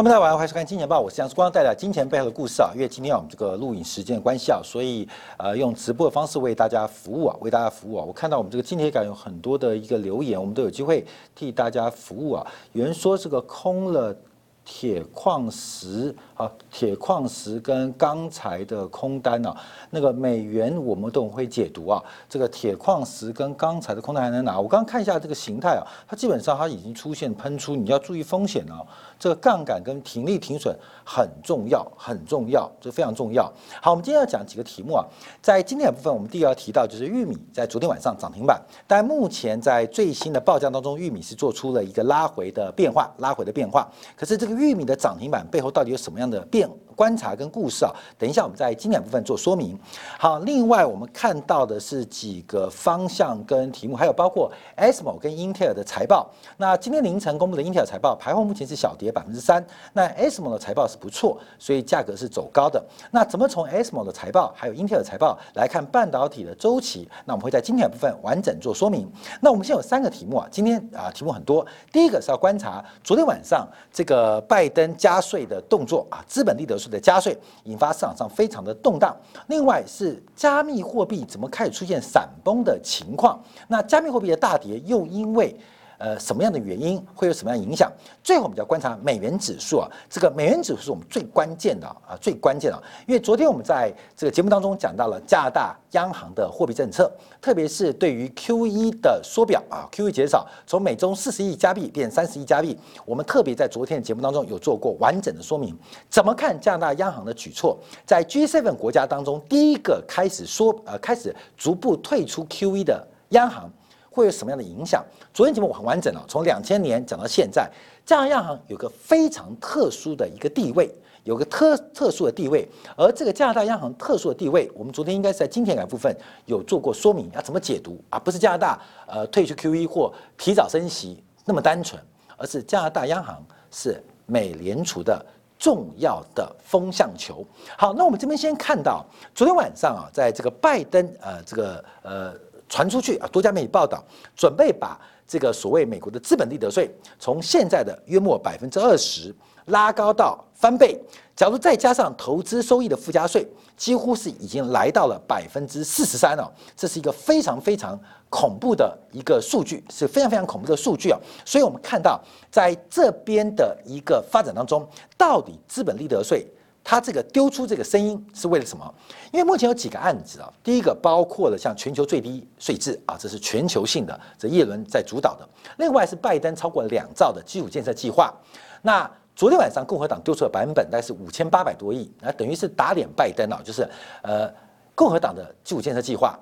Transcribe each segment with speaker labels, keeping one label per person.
Speaker 1: 那么，大家晚上好，欢迎收看《金钱报》，我是杨世光，带来金钱背后的故事啊。因为今天我们这个录影时间的关系啊，所以呃用直播的方式为大家服务啊，为大家服务啊。我看到我们这个金铁杆有很多的一个留言，我们都有机会替大家服务啊。有人说这个空了铁矿石啊，铁矿石跟钢材的空单呢，那个美元我们都会解读啊。这个铁矿石跟钢材的空单还能拿？我刚刚看一下这个形态啊，它基本上它已经出现喷出，你要注意风险啊。这个杠杆跟停利停损很重要，很重要，这非常重要。好，我们今天要讲几个题目啊，在今天的部分，我们第一要提到就是玉米在昨天晚上涨停板，但目前在最新的报价当中，玉米是做出了一个拉回的变化，拉回的变化。可是这个玉米的涨停板背后到底有什么样的变？观察跟故事啊，等一下我们在经典部分做说明。好，另外我们看到的是几个方向跟题目，还有包括 ASML 跟英特尔的财报。那今天凌晨公布的英特尔财报，排后目前是小跌百分之三。那 ASML 的财报是不错，所以价格是走高的。那怎么从 ASML 的财报还有英特尔财报来看半导体的周期？那我们会在经典部分完整做说明。那我们现在有三个题目啊，今天啊题目很多。第一个是要观察昨天晚上这个拜登加税的动作啊，资本利得税。的加税引发市场上非常的动荡。另外是加密货币怎么开始出现闪崩的情况？那加密货币的大跌又因为？呃，什么样的原因会有什么样的影响？最后我们就要观察美元指数啊，这个美元指数是我们最关键的啊，最关键的。因为昨天我们在这个节目当中讲到了加拿大央行的货币政策，特别是对于 Q E 的缩表啊，Q E 减少，从每周四十亿加币变三十亿加币，我们特别在昨天的节目当中有做过完整的说明。怎么看加拿大央行的举措？在 G7 国家当中，第一个开始说呃，开始逐步退出 Q E 的央行。会有什么样的影响？昨天节目很完整了，从两千年讲到现在，加拿大央行有个非常特殊的一个地位，有个特特殊的地位。而这个加拿大央行特殊的地位，我们昨天应该是在金钱感部分有做过说明，要怎么解读啊？不是加拿大呃退出 QE 或提早升息那么单纯，而是加拿大央行是美联储的重要的风向球。好，那我们这边先看到昨天晚上啊，在这个拜登呃这个呃。传出去啊，多家媒体报道，准备把这个所谓美国的资本利得税从现在的约莫百分之二十拉高到翻倍。假如再加上投资收益的附加税，几乎是已经来到了百分之四十三了。这是一个非常非常恐怖的一个数据，是非常非常恐怖的数据啊！所以我们看到在这边的一个发展当中，到底资本利得税。他这个丢出这个声音是为了什么？因为目前有几个案子啊，第一个包括了像全球最低税制啊，这是全球性的，这耶伦在主导的；另外是拜登超过两兆的基础建设计划。那昨天晚上共和党丢出的版本大概是五千八百多亿，那等于是打脸拜登啊，就是呃共和党的基础建设计划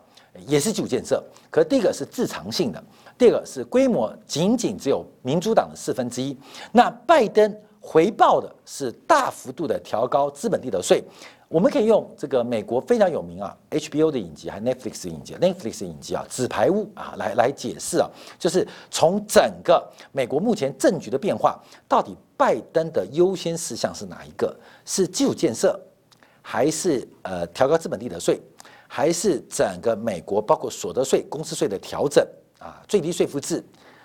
Speaker 1: 也是基础建设，可第一个是自偿性的，第二个是规模仅仅只有民主党的四分之一。那拜登。回报的是大幅度的调高资本利得税，我们可以用这个美国非常有名啊 HBO 的影集，还 Netflix 的影集，Netflix 的影集啊，纸牌屋啊，来来解释啊，就是从整个美国目前政局的变化，到底拜登的优先事项是哪一个？是基础建设，还是呃调高资本利得税，还是整个美国包括所得税、公司税的调整啊，最低税负制？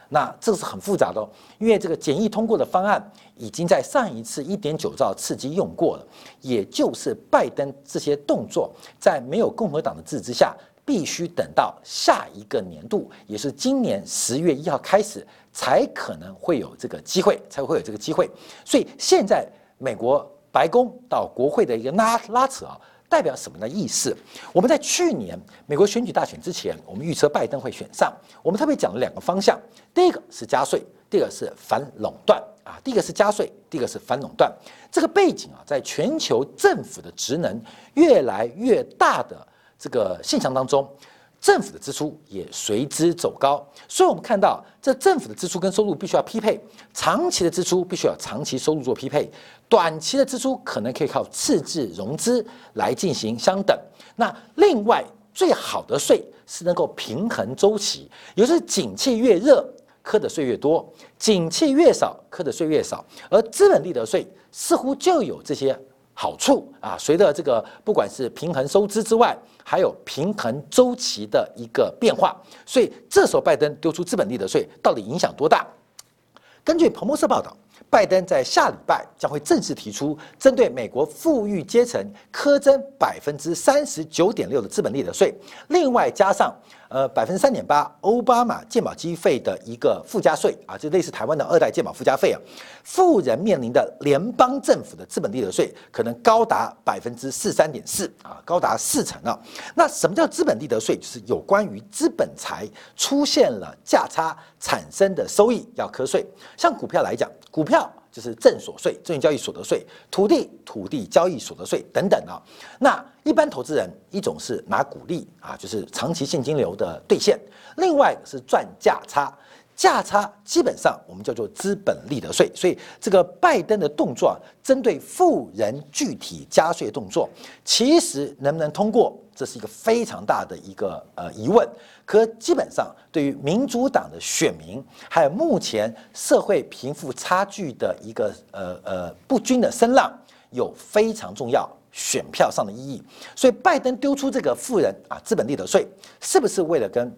Speaker 1: 那这是很复杂的，因为这个简易通过的方案已经在上一次一点九兆刺激用过了，也就是拜登这些动作在没有共和党的支持之下，必须等到下一个年度，也是今年十月一号开始，才可能会有这个机会，才会有这个机会。所以现在美国白宫到国会的一个拉拉扯啊。代表什么的意思？我们在去年美国选举大选之前，我们预测拜登会选上。我们特别讲了两个方向，第一个是加税，第二个是反垄断啊。第一个是加税，第二个是反垄断。这个背景啊，在全球政府的职能越来越大的这个现象当中。政府的支出也随之走高，所以我们看到这政府的支出跟收入必须要匹配，长期的支出必须要长期收入做匹配，短期的支出可能可以靠赤字融资来进行相等。那另外最好的税是能够平衡周期，也就是景气越热，扣的税越多；景气越少，扣的税越少。而资本利得税似乎就有这些。好处啊，随着这个不管是平衡收支之外，还有平衡周期的一个变化，所以这时候拜登丢出资本利得税到底影响多大？根据彭博社报道，拜登在下礼拜将会正式提出针对美国富裕阶层苛征百分之三十九点六的资本利得税，另外加上。呃，百分之三点八，奥巴马健保基费的一个附加税啊，就类似台湾的二代健保附加费啊。富人面临的联邦政府的资本利得税可能高达百分之四三点四啊，高达四成啊。那什么叫资本利得税？就是有关于资本财出现了价差产生的收益要课税。像股票来讲，股票。就是证所税、证券交易所得税、土地、土地交易所得税等等啊。那一般投资人一种是拿股利啊，就是长期现金流的兑现；另外是赚价差，价差基本上我们叫做资本利得税。所以这个拜登的动作啊，针对富人具体加税动作，其实能不能通过？这是一个非常大的一个呃疑问，可基本上对于民主党的选民，还有目前社会贫富差距的一个呃呃不均的声浪，有非常重要选票上的意义。所以拜登丢出这个富人啊资本利得税，是不是为了跟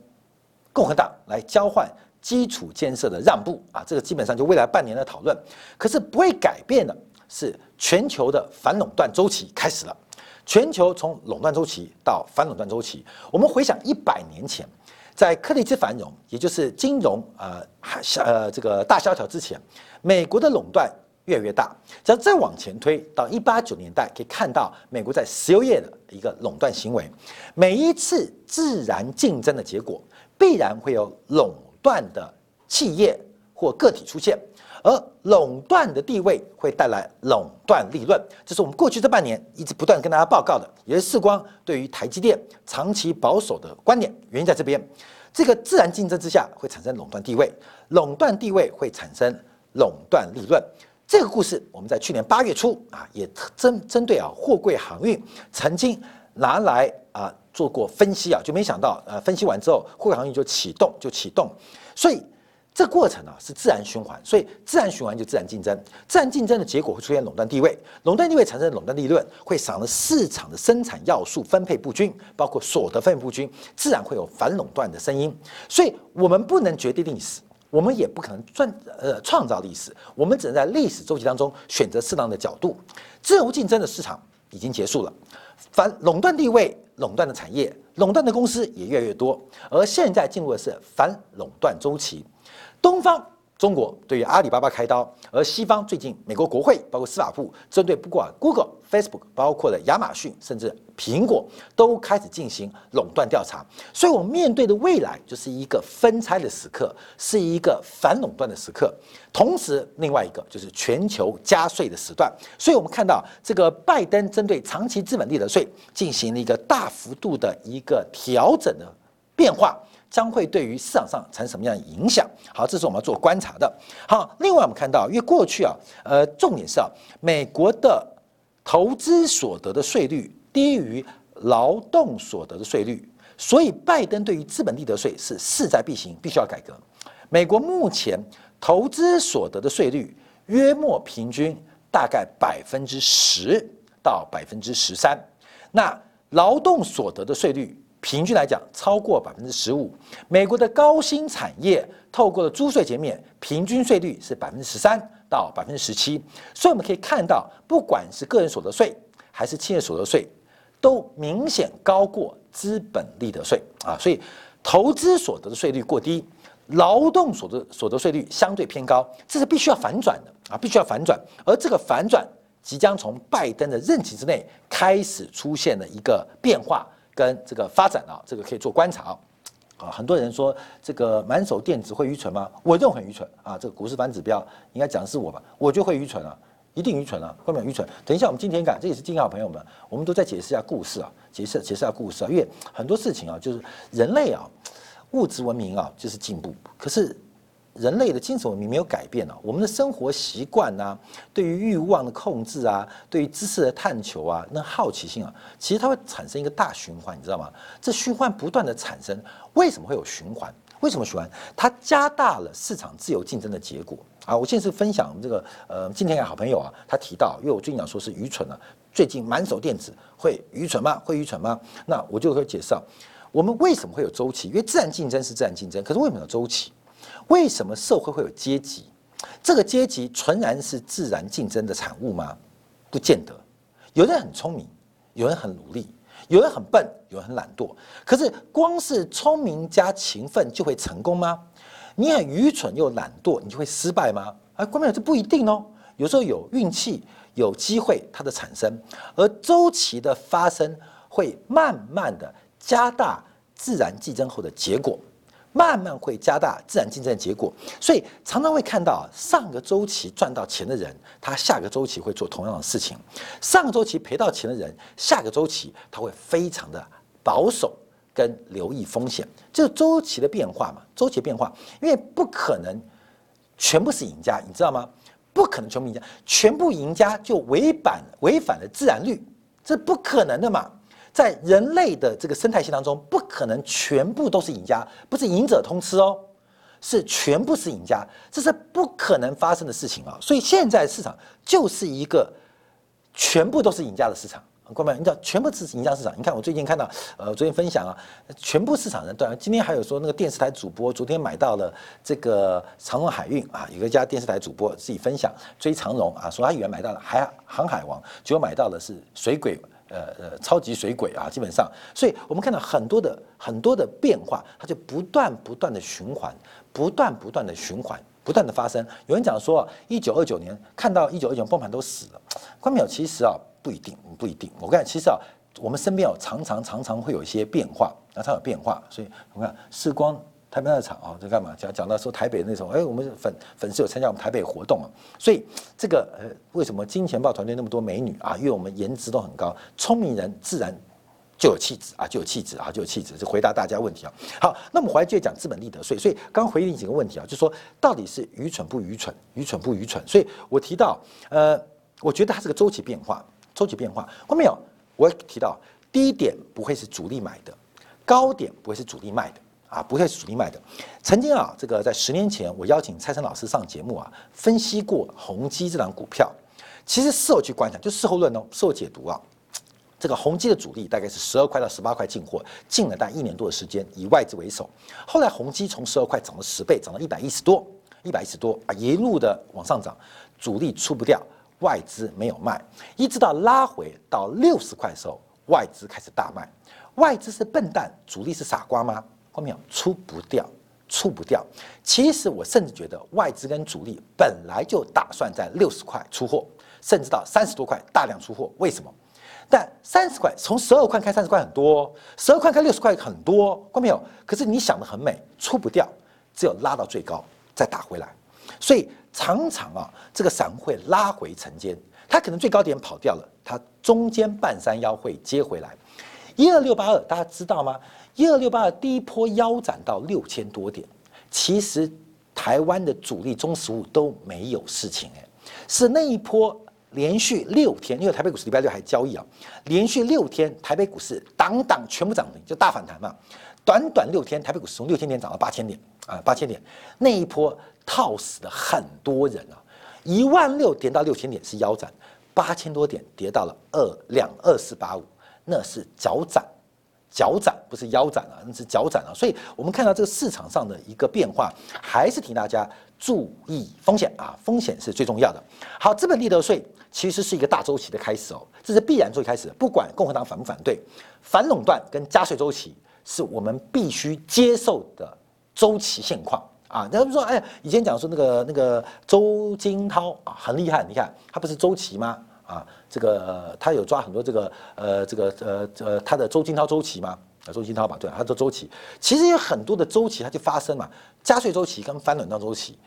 Speaker 1: 共和党来交换基础建设的让步啊？这个基本上就未来半年的讨论。可是不会改变的是，全球的反垄断周期开始了。全球从垄断周期到反垄断周期，我们回想一百年前，在克利兹繁荣，也就是金融呃呃这个大萧条之前，美国的垄断越来越大。只要再往前推到一八九年代，可以看到美国在石油业的一个垄断行为。每一次自然竞争的结果，必然会有垄断的企业或个体出现。而垄断的地位会带来垄断利润，这是我们过去这半年一直不断跟大家报告的，也是世光对于台积电长期保守的观点。原因在这边，这个自然竞争之下会产生垄断地位，垄断地位会产生垄断利润。这个故事我们在去年八月初啊，也针针对啊货柜航运曾经拿来啊做过分析啊，就没想到呃分析完之后，货柜航运就启动就启动，所以。这过程啊是自然循环，所以自然循环就自然竞争，自然竞争的结果会出现垄断地位，垄断地位产生垄断利润会使得市场的生产要素分配不均，包括所得分配不均，自然会有反垄断的声音。所以我们不能决定历史，我们也不可能创呃创造历史，我们只能在历史周期当中选择适当的角度。自由竞争的市场已经结束了，反垄断地位、垄断的产业、垄断的公司也越来越多，而现在进入的是反垄断周期。东方中国对于阿里巴巴开刀，而西方最近美国国会包括司法部针对不管 Google、Facebook，包括了亚马逊甚至苹果都开始进行垄断调查，所以我们面对的未来就是一个分拆的时刻，是一个反垄断的时刻。同时，另外一个就是全球加税的时段。所以我们看到这个拜登针对长期资本利得税进行了一个大幅度的一个调整的变化。将会对于市场上产生什么样的影响？好，这是我们要做观察的。好，另外我们看到，因为过去啊，呃，重点是啊，美国的投资所得的税率低于劳动所得的税率，所以拜登对于资本利得税是势在必行，必须要改革。美国目前投资所得的税率约莫平均大概百分之十到百分之十三，那劳动所得的税率。平均来讲，超过百分之十五。美国的高新产业透过了租税减免，平均税率是百分之十三到百分之十七。所以我们可以看到，不管是个人所得税还是企业所得税，都明显高过资本利得税啊。所以投资所得的税率过低，劳动所得所得税率相对偏高，这是必须要反转的啊，必须要反转。而这个反转即将从拜登的任期之内开始出现了一个变化。跟这个发展啊，这个可以做观察啊。很多人说这个满手电子会愚蠢吗？我认为很愚蠢啊。这个股市反指标应该讲的是我吧？我就会愚蠢啊，一定愚蠢啊，会不会愚蠢？等一下我们今天讲，这也是今天好朋友们，我们都在解释一下故事啊，解释解释一下故事啊。因为很多事情啊，就是人类啊，物质文明啊，就是进步，可是。人类的精神文明没有改变啊，我们的生活习惯啊，对于欲望的控制啊，对于知识的探求啊，那好奇心啊，其实它会产生一个大循环，你知道吗？这循环不断的产生，为什么会有循环？为什么循环？它加大了市场自由竞争的结果啊！我现在是分享这个呃，今天的好朋友啊，他提到，因为我最近讲说是愚蠢了，最近满手电子会愚蠢吗？会愚蠢吗？那我就会介绍，我们为什么会有周期？因为自然竞争是自然竞争，可是为什么有周期？为什么社会会有阶级？这个阶级纯然是自然竞争的产物吗？不见得。有人很聪明，有人很努力，有人很笨，有人很懒惰。可是光是聪明加勤奋就会成功吗？你很愚蠢又懒惰，你就会失败吗？啊，关键这不一定哦。有时候有运气，有机会它的产生，而周期的发生会慢慢的加大自然竞争后的结果。慢慢会加大自然竞争的结果，所以常常会看到上个周期赚到钱的人，他下个周期会做同样的事情；上个周期赔到钱的人，下个周期他会非常的保守跟留意风险。这是周期的变化嘛？周期变化，因为不可能全部是赢家，你知道吗？不可能全部赢家，全部赢家就违反违反了自然律，这不可能的嘛。在人类的这个生态系当中，不可能全部都是赢家，不是赢者通吃哦，是全部是赢家，这是不可能发生的事情啊！所以现在市场就是一个全部都是赢家的市场，各位，你知道全部是赢家市场。你看我最近看到，呃，昨天分享啊，全部市场人对，今天还有说那个电视台主播昨天买到了这个长荣海运啊，有一家电视台主播自己分享追长荣啊，说他以为买到了海航海王，结果买到的是水鬼。呃呃，超级水鬼啊，基本上，所以我们看到很多的很多的变化，它就不断不断的循环，不断不断的循环，不断的发生。有人讲说，一九二九年看到一九二九崩盘都死了，关淼其实啊不一定，不一定。我看其实啊，我们身边哦常常常常会有一些变化，常常有变化，所以我看时光。台北那场啊，在干嘛？讲讲到说台北那种，哎，我们粉粉丝有参加我们台北活动啊，所以这个呃，为什么金钱豹团队那么多美女啊？因为我们颜值都很高，聪明人自然就有气质啊，就有气质啊，就有气质。就回答大家问题啊。好，那我们回来就讲资本利得税。所以刚回应几个问题啊，就说到底是愚蠢不愚蠢？愚蠢不愚蠢？所以我提到，呃，我觉得它是个周期变化，周期变化。后面有我提到，低点不会是主力买的，高点不会是主力卖的。啊，不会是主力卖的。曾经啊，这个在十年前，我邀请蔡生老师上节目啊，分析过宏基这档股票。其实事后去观察，就事后论哦，事后解读啊，这个宏基的主力大概是十二块到十八块进货，进了大概一年多的时间，以外资为首。后来宏基从十二块涨了十倍，涨到一百一十多，一百一十多啊，一路的往上涨，主力出不掉，外资没有卖，一直到拉回到六十块的时候，外资开始大卖。外资是笨蛋，主力是傻瓜吗？后面出不掉，出不掉。其实我甚至觉得外资跟主力本来就打算在六十块出货，甚至到三十多块大量出货。为什么？但三十块从十二块开三十块很多，十二块开六十块很多，看没有？可是你想的很美，出不掉，只有拉到最高再打回来。所以常常啊，这个散户会拉回承接，它可能最高点跑掉了，它中间半山腰会接回来。一二六八二，大家知道吗？一二六八的第一波腰斩到六千多点，其实台湾的主力中实物都没有事情哎，是那一波连续六天，因为台北股市礼拜六还交易啊，连续六天台北股市档档全部涨停，就大反弹嘛。短短六天，台北股市从六千点涨到八千点啊，八千点那一波套死了很多人啊，一万六跌到六千点是腰斩，八千多点跌到了二两二四八五，那是脚斩。脚斩不是腰斩啊，那是脚斩啊，所以我们看到这个市场上的一个变化，还是提大家注意风险啊，风险是最重要的。好，资本利得税其实是一个大周期的开始哦，这是必然周期开始，不管共和党反不反对，反垄断跟加税周期是我们必须接受的周期现况啊。那他们说，哎，以前讲说那个那个周金涛啊很厉害，你看他不是周期吗？啊，这个他有抓很多这个呃，这个呃呃，他的周金涛周期吗？啊，周金涛吧，对，他的周期其实有很多的周期，它就发生嘛。加税周期跟翻转到周期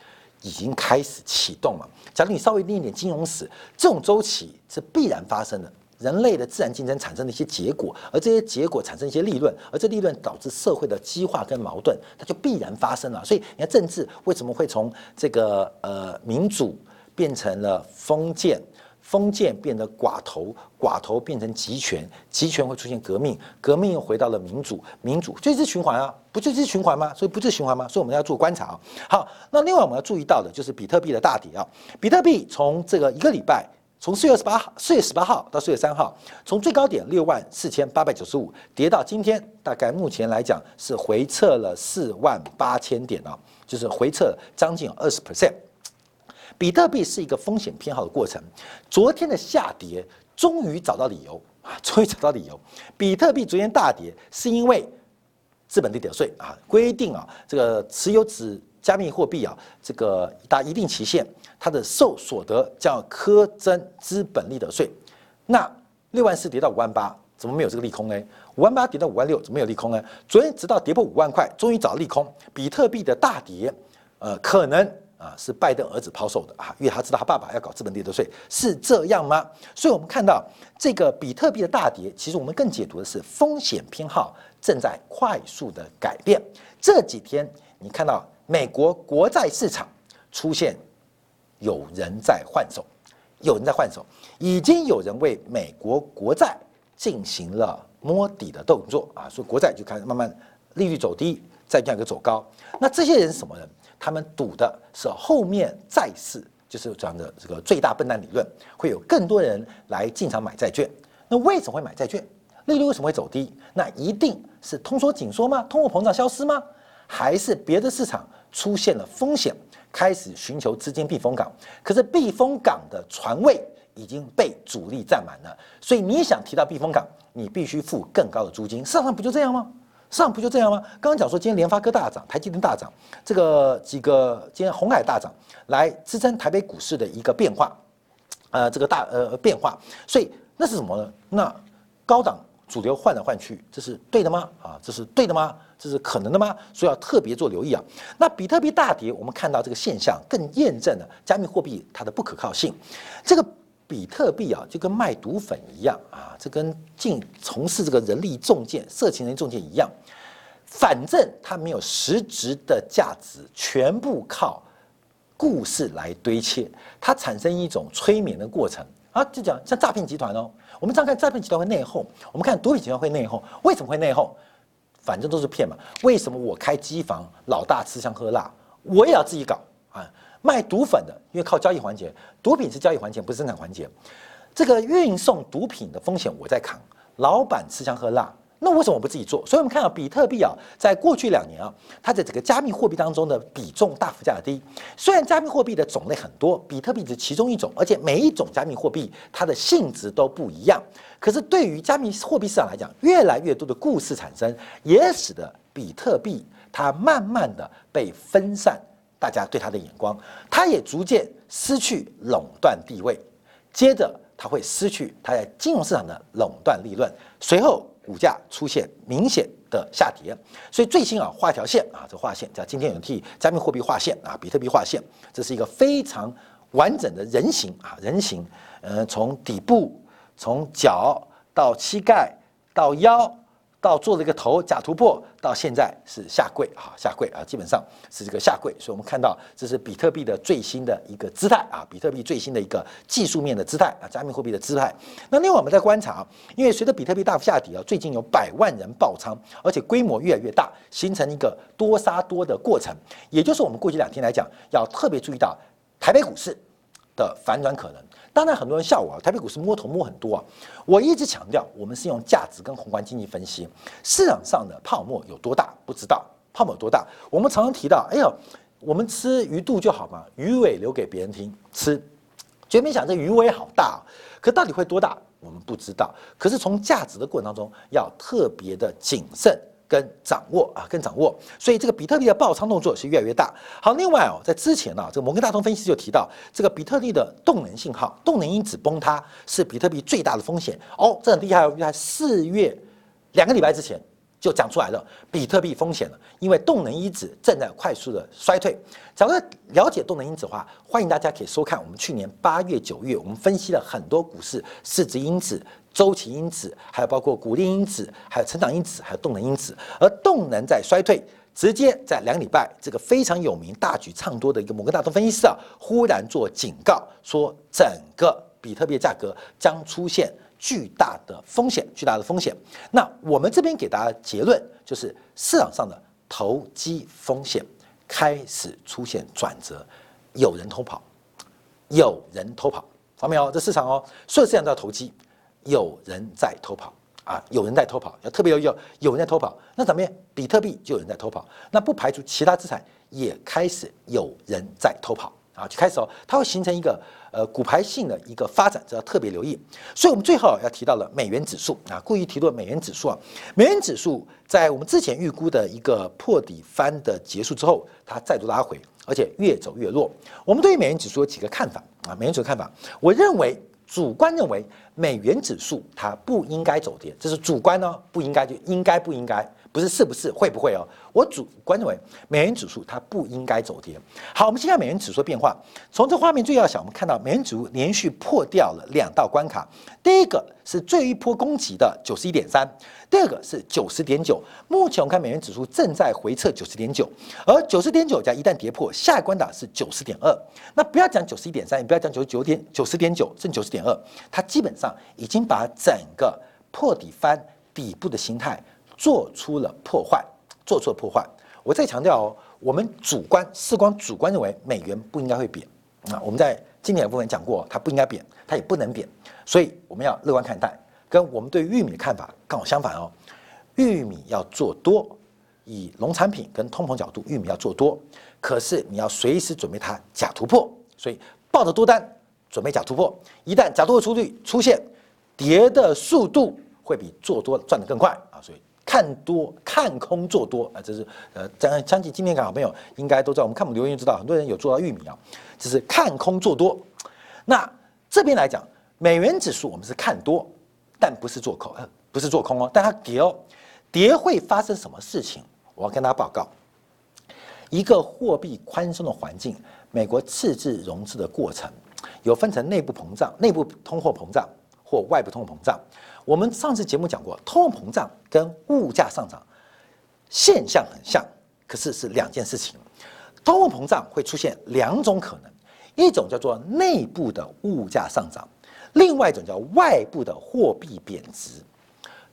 Speaker 1: 已经开始启动了。假如你稍微念一点金融史，这种周期是必然发生的。人类的自然竞争产生的一些结果，而这些结果产生一些利润，而这利润导致社会的激化跟矛盾，它就必然发生了。所以你看政治为什么会从这个呃民主变成了封建？封建变得寡头，寡头变成集权，集权会出现革命，革命又回到了民主，民主就是循环啊，不就是循环吗？所以不是循环吗？所以我们要做观察啊。好，那另外我们要注意到的就是比特币的大跌啊。比特币从这个一个礼拜，从四月十八号，四月十八号到四月三号，从最高点六万四千八百九十五跌到今天，大概目前来讲是回撤了四万八千点啊，就是回撤将近二十 percent。比特币是一个风险偏好的过程。昨天的下跌终于找到理由啊，终于找到理由。比特币昨天大跌是因为资本利得税啊规定啊，这个持有指加密货币啊，这个达一定期限，它的受所得将苛征资本利得税。那六万四跌到五万八，怎么没有这个利空呢？五万八跌到五万六，怎么没有利空呢？昨天直到跌破五万块，终于找利空。比特币的大跌，呃，可能啊是拜登儿子抛售的啊，因为他知道他爸爸要搞资本利得税，是这样吗？所以我们看到这个比特币的大跌，其实我们更解读的是风险偏好正在快速的改变。这几天你看到美国国债市场出现有人在换手，有人在换手，已经有人为美国国债进行了。摸底的动作啊，所以国债就开始慢慢利率走低，再价一个走高。那这些人是什么人？他们赌的是后面债市，就是讲的这个最大笨蛋理论，会有更多人来进场买债券。那为什么会买债券？利率为什么会走低？那一定是通缩紧缩吗？通货膨胀消失吗？还是别的市场出现了风险，开始寻求资金避风港？可是避风港的船位已经被主力占满了，所以你想提到避风港？你必须付更高的租金，市场上不就这样吗？市场不就这样吗？刚刚讲说今天联发科大涨，台积电大涨，这个几个今天红海大涨，来支撑台北股市的一个变化，呃，这个大呃变化，所以那是什么呢？那高档主流换来换去，这是对的吗？啊，这是对的吗？这是可能的吗？所以要特别做留意啊。那比特币大跌，我们看到这个现象更验证了加密货币它的不可靠性，这个。比特币啊，就跟卖毒粉一样啊，这跟进从事这个人力中介、色情人中介一样，反正它没有实质的价值，全部靠故事来堆砌，它产生一种催眠的过程啊。就讲像诈骗集团哦，我们常看诈骗集团会内讧，我们看毒品集团会内讧，为什么会内讧？反正都是骗嘛。为什么我开机房，老大吃香喝辣，我也要自己搞啊？卖毒粉的，因为靠交易环节，毒品是交易环节，不是生产环节。这个运送毒品的风险我在扛，老板吃香喝辣，那为什么我不自己做？所以我们看到比特币啊，在过去两年啊，它在整个加密货币当中的比重大幅降低。虽然加密货币的种类很多，比特币是其中一种，而且每一种加密货币它的性质都不一样。可是对于加密货币市场来讲，越来越多的故事产生，也使得比特币它慢慢的被分散。大家对他的眼光，他也逐渐失去垄断地位，接着他会失去他在金融市场的垄断利润，随后股价出现明显的下跌。所以最新啊，画一条线啊，这画线叫今天有人替加密货币画线啊，比特币画线，这是一个非常完整的人形啊，人形，呃，从底部从脚到膝盖到腰。到做了一个头假突破，到现在是下跪啊，下跪啊，基本上是这个下跪。所以我们看到这是比特币的最新的一个姿态啊，比特币最新的一个技术面的姿态啊，加密货币的姿态。那另外我们在观察，因为随着比特币大幅下跌啊，最近有百万人爆仓，而且规模越来越大，形成一个多杀多的过程。也就是我们过去两天来讲，要特别注意到台北股市的反转可能。当然，很多人笑我，台北股市摸头摸很多啊。我一直强调，我们是用价值跟宏观经济分析市场上的泡沫有多大，不知道泡沫有多大。我们常常提到，哎呦，我们吃鱼肚就好嘛，鱼尾留给别人听吃。绝没想这鱼尾好大，可到底会多大，我们不知道。可是从价值的过程当中，要特别的谨慎。跟掌握啊，跟掌握，所以这个比特币的爆仓动作是越来越大。好，另外哦，在之前呢，这个摩根大通分析就提到，这个比特币的动能信号、动能因子崩塌是比特币最大的风险。哦，这很厉害哦，在四月两个礼拜之前就讲出来了，比特币风险了，因为动能因子正在快速的衰退。想要了解动能因子的话，欢迎大家可以收看我们去年八月、九月，我们分析了很多股市市值因子。周期因子，还有包括鼓励因子，还有成长因子，还有动能因子。而动能在衰退，直接在两礼拜，这个非常有名、大举唱多的一个摩根大通分析师啊，忽然做警告，说整个比特币价格将出现巨大的风险，巨大的风险。那我们这边给大家结论就是，市场上的投机风险开始出现转折，有人偷跑，有人偷跑，好没有？这市场哦，所有市场都要投机。有人在偷跑啊！有人在偷跑，要特别有有有人在偷跑，那怎么样？比特币就有人在偷跑，那不排除其他资产也开始有人在偷跑。啊，就开始哦，它会形成一个呃骨牌性的一个发展，这要特别留意。所以我们最后要提到了美元指数啊，故意提到美元指数啊，美元指数在我们之前预估的一个破底翻的结束之后，它再度拉回，而且越走越弱。我们对于美元指数有几个看法啊，美元指数看法，我认为主观认为美元指数它不应该走跌，这是主观呢，不应该就应该不应该。不是是不是会不会哦？我主观认为美元指数它不应该走跌。好，我们先看美元指数变化。从这画面最要小，我们看到美元指数连续破掉了两道关卡。第一个是最一波攻击的九十一点三，第二个是九十点九。目前我们看美元指数正在回撤九十点九，而九十点九加一旦跌破，下一关打是九十点二。那不要讲九十一点三，也不要讲九十九点九十点九，剩九十点二，它基本上已经把整个破底翻底部的形态。做出了破坏，做出了破坏。我再强调哦，我们主观视光主观认为美元不应该会贬啊。我们在今年的部分讲过，它不应该贬，它也不能贬，所以我们要乐观看待。跟我们对玉米的看法刚好相反哦，玉米要做多，以农产品跟通膨角度，玉米要做多，可是你要随时准备它假突破，所以抱着多单准备假突破。一旦假突破出率出现，跌的速度会比做多赚得更快啊，所以。看多看空做多啊，这是呃，相相信今天好朋友应该都知道。我们看我们留言就知道，很多人有做到玉米啊，就是看空做多。那这边来讲，美元指数我们是看多，但不是做空，不是做空哦。但它跌哦，跌会发生什么事情？我要跟大家报告，一个货币宽松的环境，美国赤字融资的过程有分成内部膨胀、内部通货膨胀或外部通货膨胀。我们上次节目讲过，通货膨胀跟物价上涨现象很像，可是是两件事情。通货膨胀会出现两种可能，一种叫做内部的物价上涨，另外一种叫外部的货币贬值。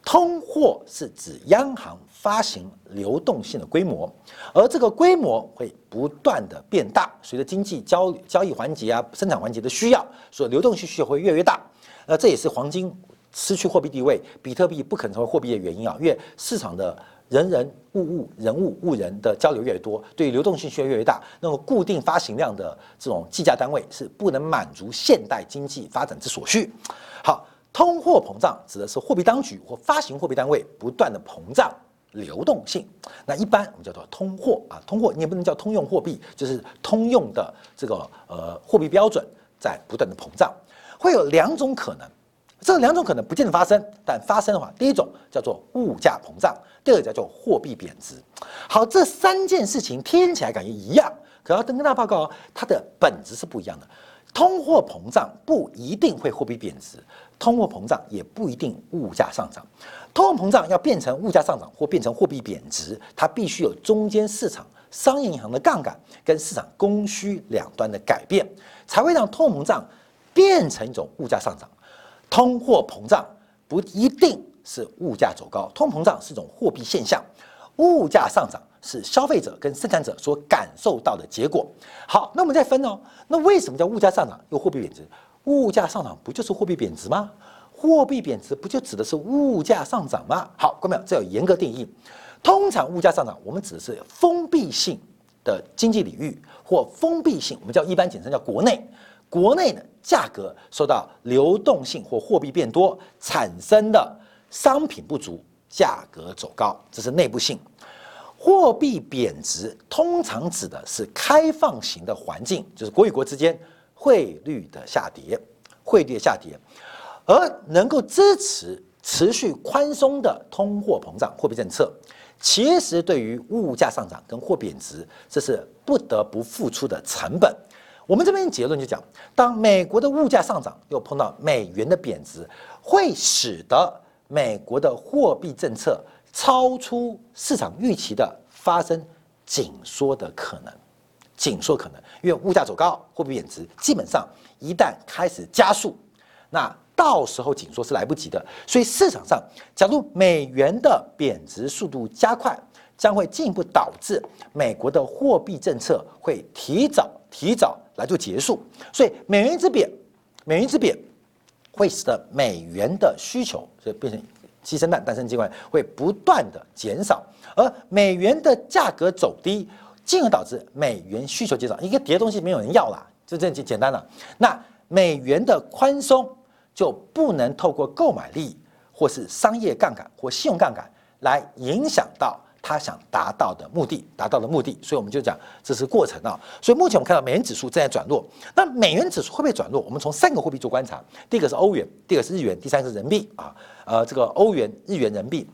Speaker 1: 通货是指央行发行流动性的规模，而这个规模会不断的变大，随着经济交交易环节啊、生产环节的需要，所以流动性需求会越来越大。那这也是黄金。失去货币地位，比特币不可能成为货币的原因啊，因为市场的人人物物人物物人的交流越多，对流动性需求越大，那么固定发行量的这种计价单位是不能满足现代经济发展之所需。好，通货膨胀指的是货币当局或发行货币单位不断的膨胀流动性，那一般我们叫做通货啊，通货你也不能叫通用货币，就是通用的这个呃货币标准在不断的膨胀，会有两种可能。这两种可能不见得发生，但发生的话，第一种叫做物价膨胀，第二个叫做货币贬值。好，这三件事情听起来感觉一样，可要跟大家报告哦，它的本质是不一样的。通货膨胀不一定会货币贬值，通货膨胀也不一定物价上涨。通货膨胀要变成物价上涨或变成货币贬值，它必须有中间市场商业银行的杠杆跟市场供需两端的改变，才会让通货膨胀变成一种物价上涨。通货膨胀不一定是物价走高，通膨胀是一种货币现象，物价上涨是消费者跟生产者所感受到的结果。好，那我们再分哦，那为什么叫物价上涨又货币贬值？物价上涨不就是货币贬值吗？货币贬值不就指的是物价上涨吗？好，各位朋友，这要严格定义。通常物价上涨，我们指的是封闭性的经济领域或封闭性，我们叫一般简称叫国内。国内的价格受到流动性或货币变多产生的商品不足，价格走高，这是内部性。货币贬值通常指的是开放型的环境，就是国与国之间汇率的下跌，汇率的下跌，而能够支持持续宽松的通货膨胀货币政策，其实对于物价上涨跟货贬值，这是不得不付出的成本。我们这边结论就讲，当美国的物价上涨，又碰到美元的贬值，会使得美国的货币政策超出市场预期的发生紧缩的可能，紧缩可能，因为物价走高，货币贬值，基本上一旦开始加速，那到时候紧缩是来不及的。所以市场上，假如美元的贬值速度加快，将会进一步导致美国的货币政策会提早提早。来做结束，所以美元之贬，美元之贬会使得美元的需求，所以变成鸡生蛋，蛋生鸡块，会不断的减少，而美元的价格走低，进而导致美元需求减少。一个跌东西没有人要啦，这这简简单了。那美元的宽松就不能透过购买力或是商业杠杆或信用杠杆来影响到他想达到的目的，达到的目的。所以我们就讲这是过程啊。所以目前我们看到美元指数正在转弱。那美元指数会不会转弱？我们从三个货币做观察：第一个是欧元，第二个是日元，第三个是人民币啊。呃，这个欧元、日元、人民币。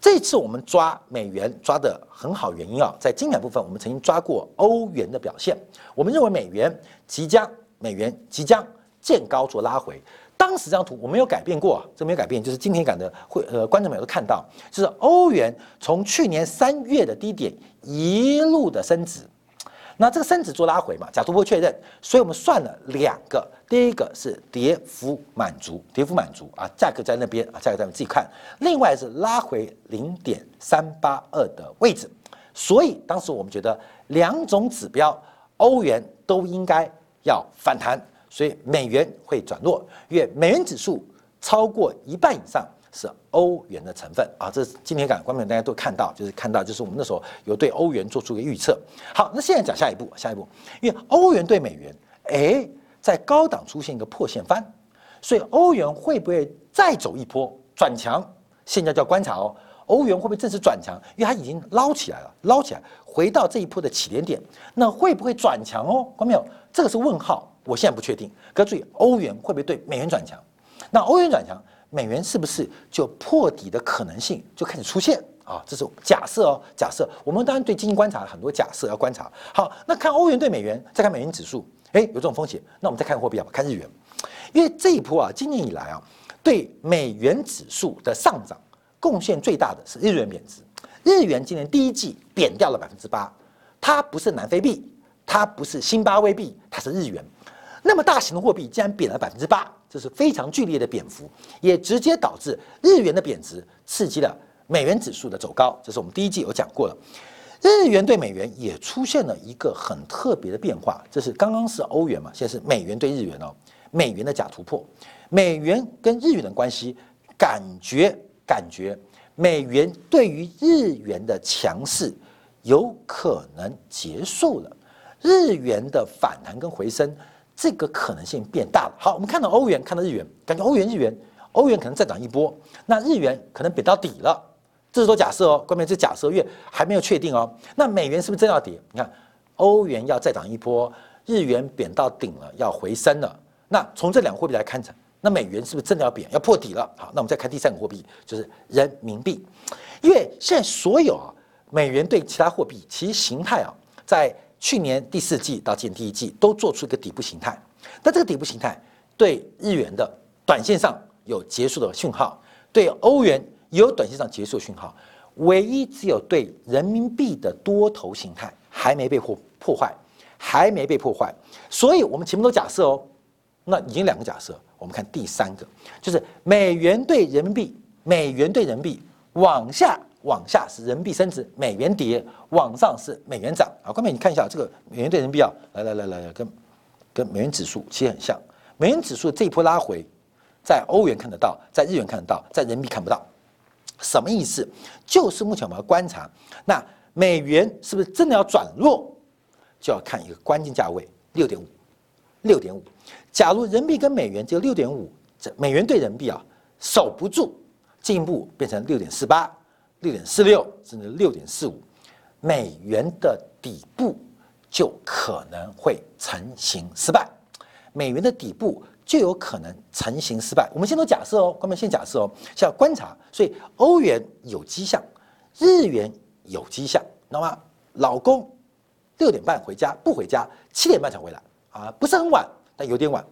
Speaker 1: 这次我们抓美元抓的很好，原因啊，在经典部分我们曾经抓过欧元的表现，我们认为美元即将美元即将见高做拉回。当时这张图我没有改变过，这没有改变，就是今天感的会呃观众朋友都看到，就是欧元从去年三月的低点一路的升值。那这个升值做拉回嘛，假突破确认，所以我们算了两个，第一个是跌幅满足，跌幅满足啊，价格在那边啊，价格在你自己看，另外是拉回零点三八二的位置，所以当时我们觉得两种指标，欧元都应该要反弹，所以美元会转弱，因为美元指数超过一半以上。是欧元的成分啊，这是今天感观众大家都看到，就是看到，就是我们那时候有对欧元做出一个预测。好，那现在讲下一步，下一步，因为欧元对美元，哎，在高档出现一个破线翻，所以欧元会不会再走一波转强？现在叫观察哦，欧元会不会正式转强？因为它已经捞起来了，捞起来回到这一波的起点点，那会不会转强哦？观众朋友，这个是问号，我现在不确定。可注意，欧元会不会对美元转强？那欧元转强？美元是不是就破底的可能性就开始出现啊？这是假设哦，假设我们当然对经济观察很多假设要观察。好，那看欧元对美元，再看美元指数，哎，有这种风险，那我们再看货币啊，看日元，因为这一波啊，今年以来啊，对美元指数的上涨贡献最大的是日元贬值。日元今年第一季贬掉了百分之八，它不是南非币，它不是新巴威币，它是日元。那么大型的货币竟然贬了百分之八。这是非常剧烈的贬幅，也直接导致日元的贬值，刺激了美元指数的走高。这是我们第一季有讲过了。日元对美元也出现了一个很特别的变化，这是刚刚是欧元嘛，现在是美元对日元哦。美元的假突破，美元跟日元的关系，感觉感觉美元对于日元的强势有可能结束了，日元的反弹跟回升。这个可能性变大了。好，我们看到欧元，看到日元，感觉欧元、日元，欧元可能再涨一波，那日元可能贬到底了。这是都假设哦，关键是假设，因为还没有确定哦。那美元是不是真要跌？你看，欧元要再涨一波，日元贬到顶了，要回升了。那从这两个货币来看，那美元是不是真的要贬，要破底了？好，那我们再看第三个货币，就是人民币，因为现在所有啊，美元对其他货币其形态啊，在。去年第四季到今年第一季都做出一个底部形态，那这个底部形态对日元的短线上有结束的讯号，对欧元有短线上结束的讯号，唯一只有对人民币的多头形态还没被破破坏，还没被破坏，所以我们前面都假设哦，那已经两个假设，我们看第三个，就是美元对人民币，美元对人民币往下。往下是人民币升值，美元跌；往上是美元涨。啊，关美，你看一下这个美元对人民币啊，来来来来来，跟跟美元指数其实很像。美元指数这一波拉回，在欧元看得到，在日元看得到，在人民币看不到。什么意思？就是目前我们要观察，那美元是不是真的要转弱，就要看一个关键价位六点五，六点五。假如人民币跟美元只有六点五，这美元对人民币啊守不住，进一步变成六点四八。六点四六甚至六点四五，美元的底部就可能会成型失败，美元的底部就有可能成型失败。我们先都假设哦，关门先假设哦，先要观察。所以欧元有迹象，日元有迹象，那么老公六点半回家不回家，七点半才回来啊，不是很晚，但有点晚。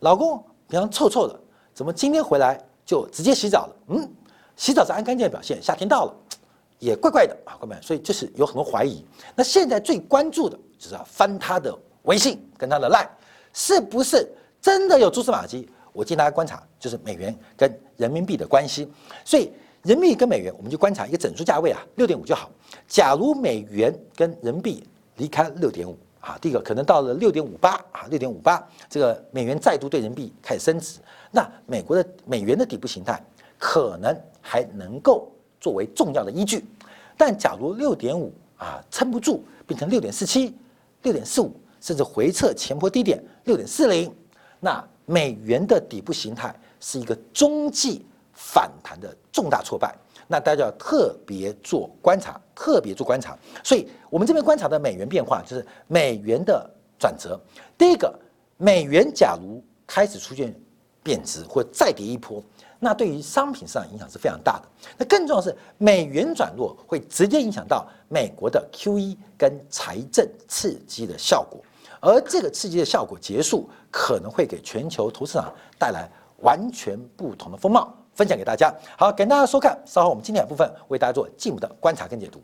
Speaker 1: 老公平常臭臭的，怎么今天回来就直接洗澡了？嗯。洗澡是安干净的表现，夏天到了，也怪怪的啊，各位们，所以就是有很多怀疑。那现在最关注的就是要翻他的微信跟他的 line，是不是真的有蛛丝马迹？我建议大家观察，就是美元跟人民币的关系。所以人民币跟美元，我们就观察一个整数价位啊，六点五就好。假如美元跟人民币离开六点五啊，第一个可能到了六点五八啊，六点五八，这个美元再度对人民币开始升值，那美国的美元的底部形态可能。还能够作为重要的依据，但假如六点五啊撑不住，变成六点四七、六点四五，甚至回撤前波低点六点四零。那美元的底部形态是一个中继反弹的重大挫败，那大家要特别做观察，特别做观察。所以我们这边观察的美元变化，就是美元的转折。第一个，美元假如开始出现贬值或再跌一波。那对于商品市场影响是非常大的。那更重要的是，美元转弱会直接影响到美国的 QE 跟财政刺激的效果，而这个刺激的效果结束，可能会给全球投资市场带来完全不同的风貌。分享给大家，好，感谢大家收看。稍后我们今天的部分为大家做进一步的观察跟解读。